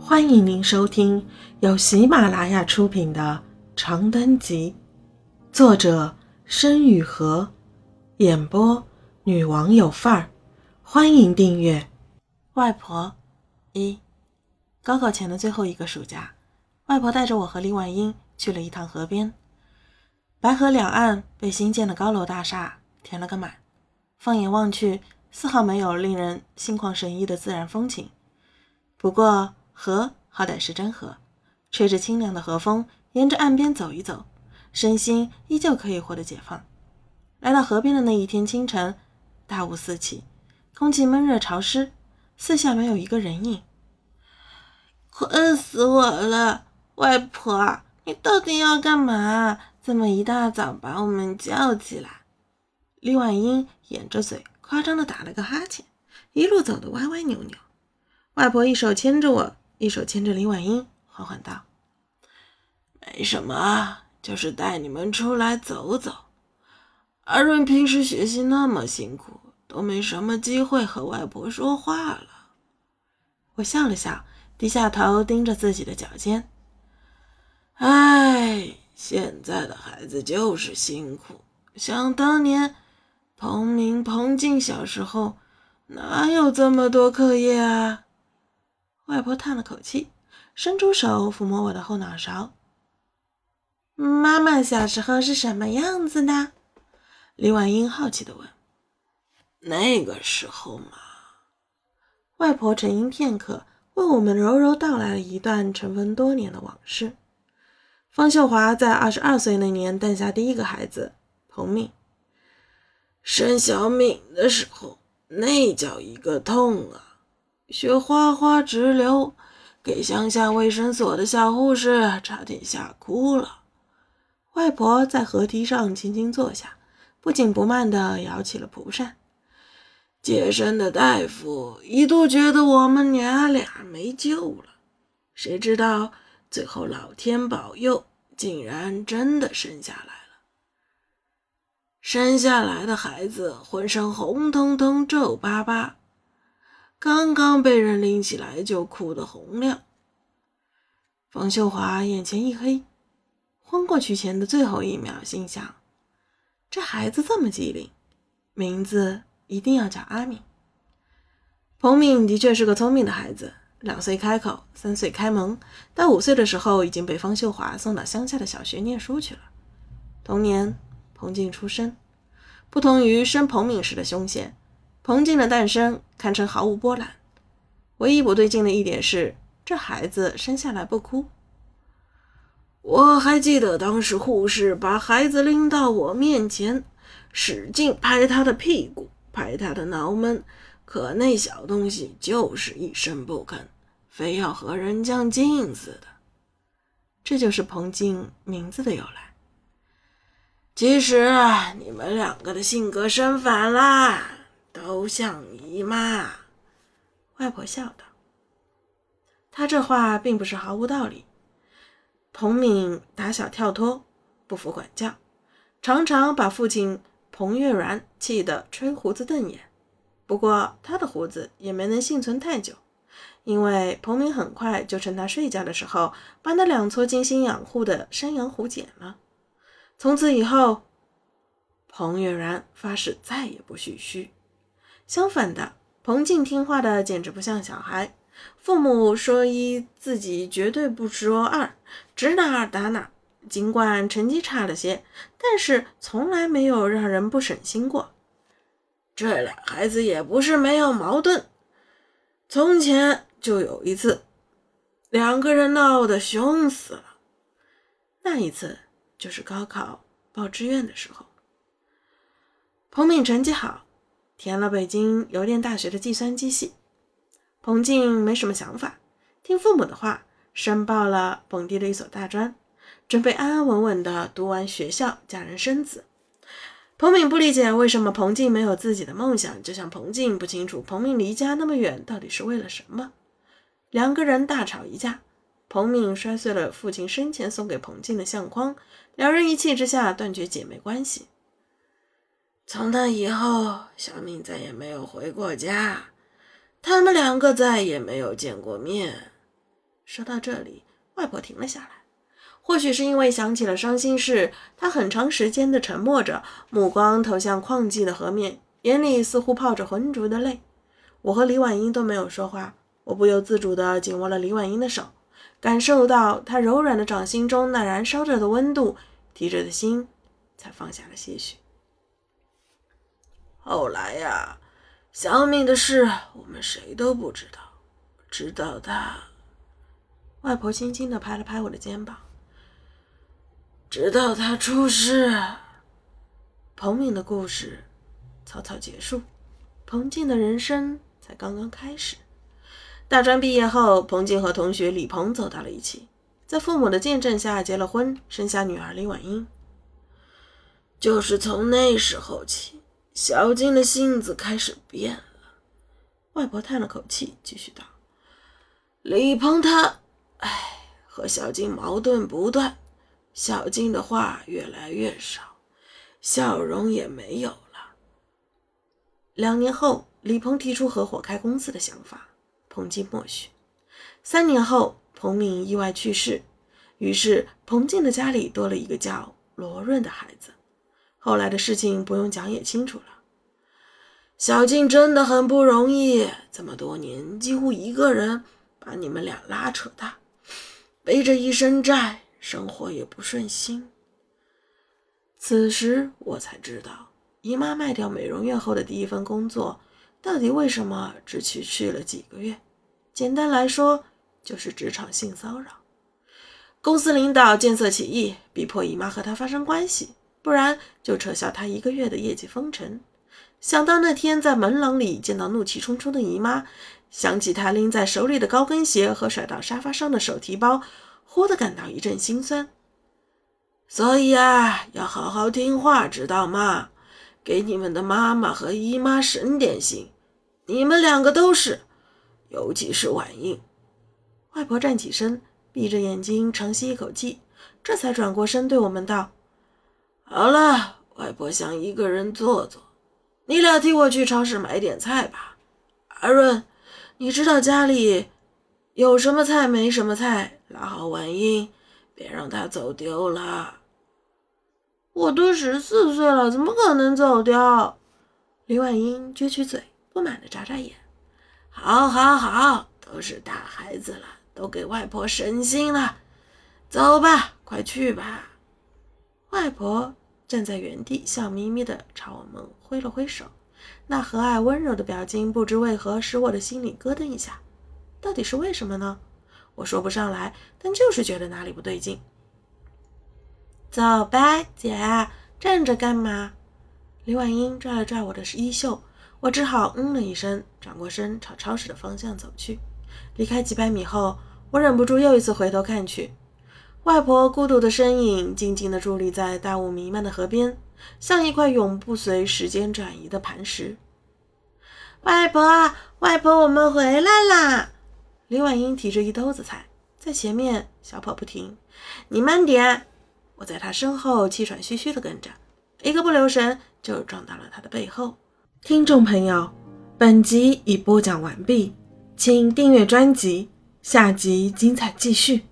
欢迎您收听由喜马拉雅出品的《长灯集》，作者申雨禾，演播女王有范儿。欢迎订阅。外婆，一，高考前的最后一个暑假，外婆带着我和李婉英去了一趟河边。白河两岸被新建的高楼大厦填了个满，放眼望去，丝毫没有令人心旷神怡的自然风情。不过，河好歹是真河，吹着清凉的河风，沿着岸边走一走，身心依旧可以获得解放。来到河边的那一天清晨，大雾四起，空气闷热潮湿，四下没有一个人影。困死我了，外婆，你到底要干嘛？这么一大早把我们叫起来？李婉英掩着嘴，夸张的打了个哈欠，一路走得歪歪扭扭。外婆一手牵着我，一手牵着林婉英，缓缓道：“没什么，就是带你们出来走走。阿润平时学习那么辛苦，都没什么机会和外婆说话了。”我笑了笑，低下头盯着自己的脚尖。唉，现在的孩子就是辛苦。想当年，彭明、彭静小时候，哪有这么多课业啊？外婆叹了口气，伸出手抚摸我的后脑勺。妈妈小时候是什么样子的？李婉英好奇的问。那个时候嘛，外婆沉吟片刻，为我们柔柔道来了一段尘封多年的往事。方秀华在二十二岁那年诞下第一个孩子彭敏。生小敏的时候，那叫一个痛啊！血哗哗直流，给乡下卫生所的小护士差点吓哭了。外婆在河堤上轻轻坐下，不紧不慢地摇起了蒲扇。接生的大夫一度觉得我们娘俩没救了，谁知道最后老天保佑，竟然真的生下来了。生下来的孩子浑身红彤彤、皱巴巴。刚刚被人拎起来就哭得洪亮。方秀华眼前一黑，昏过去前的最后一秒，心想：这孩子这么机灵，名字一定要叫阿敏。彭敏的确是个聪明的孩子，两岁开口，三岁开蒙，到五岁的时候已经被方秀华送到乡下的小学念书去了。同年，彭静出生，不同于生彭敏时的凶险。彭静的诞生堪称毫无波澜，唯一不对劲的一点是，这孩子生下来不哭。我还记得当时护士把孩子拎到我面前，使劲拍他的屁股，拍他的脑门，可那小东西就是一声不吭，非要和人较劲似的。这就是彭静名字的由来。其实你们两个的性格生反啦。都像姨妈，外婆笑道。她这话并不是毫无道理。彭敏打小跳脱，不服管教，常常把父亲彭月然气得吹胡子瞪眼。不过他的胡子也没能幸存太久，因为彭敏很快就趁他睡觉的时候，把那两撮精心养护的山羊胡剪了。从此以后，彭月然发誓再也不许须。相反的，彭静听话的简直不像小孩。父母说一，自己绝对不说二，指哪打哪。尽管成绩差了些，但是从来没有让人不省心过。这俩孩子也不是没有矛盾。从前就有一次，两个人闹得凶死了。那一次就是高考报志愿的时候，彭敏成绩好。填了北京邮电大学的计算机系，彭静没什么想法，听父母的话，申报了本地的一所大专，准备安安稳稳的读完学校，嫁人生子。彭敏不理解为什么彭静没有自己的梦想，就像彭静不清楚彭敏离家那么远到底是为了什么。两个人大吵一架，彭敏摔碎了父亲生前送给彭静的相框，两人一气之下断绝姐妹关系。从那以后，小敏再也没有回过家，他们两个再也没有见过面。说到这里，外婆停了下来。或许是因为想起了伤心事，她很长时间的沉默着，目光投向旷寂的河面，眼里似乎泡着浑浊的泪。我和李婉英都没有说话，我不由自主地紧握了李婉英的手，感受到她柔软的掌心中那燃烧着的温度，提着的心才放下了些许。后来呀，小敏的事我们谁都不知道，直到她……外婆轻轻地拍了拍我的肩膀，直到她出事，彭敏的故事草草结束，彭静的人生。才刚刚开始。大专毕业后，彭静和同学李鹏走到了一起，在父母的见证下结了婚，生下女儿李婉英。就是从那时候起，小静的性子开始变了。外婆叹了口气，继续道：“李鹏他，唉，和小静矛盾不断，小静的话越来越少，笑容也没有了。两年后。”李鹏提出合伙开公司的想法，彭静默许。三年后，彭敏意外去世，于是彭静的家里多了一个叫罗润的孩子。后来的事情不用讲也清楚了。小静真的很不容易，这么多年几乎一个人把你们俩拉扯大，背着一身债，生活也不顺心。此时我才知道，姨妈卖掉美容院后的第一份工作。到底为什么只去去了几个月？简单来说，就是职场性骚扰。公司领导见色起意，逼迫姨妈和他发生关系，不然就撤销他一个月的业绩封尘。想到那天在门廊里见到怒气冲冲的姨妈，想起他拎在手里的高跟鞋和甩到沙发上的手提包，忽地感到一阵心酸。所以啊，要好好听话，知道吗？给你们的妈妈和姨妈省点心，你们两个都是，尤其是婉英。外婆站起身，闭着眼睛长吸一口气，这才转过身对我们道：“好了，外婆想一个人坐坐，你俩替我去超市买点菜吧。阿润，你知道家里有什么菜没什么菜，拉好婉英，别让她走丢了。”我都十四岁了，怎么可能走掉？李婉英撅起嘴，不满的眨眨眼。好，好，好，都是大孩子了，都给外婆省心了。走吧，快去吧。外婆站在原地，笑眯眯的朝我们挥了挥手，那和蔼温柔的表情，不知为何使我的心里咯噔一下。到底是为什么呢？我说不上来，但就是觉得哪里不对劲。走吧，姐，站着干嘛？李婉英拽了拽我的衣袖，我只好嗯了一声，转过身朝超市的方向走去。离开几百米后，我忍不住又一次回头看去，外婆孤独的身影静静地伫立在大雾弥漫的河边，像一块永不随时间转移的磐石。外婆，外婆，我们回来啦！李婉英提着一兜子菜，在前面小跑不停。你慢点。我在他身后气喘吁吁地跟着，一个不留神就撞到了他的背后。听众朋友，本集已播讲完毕，请订阅专辑，下集精彩继续。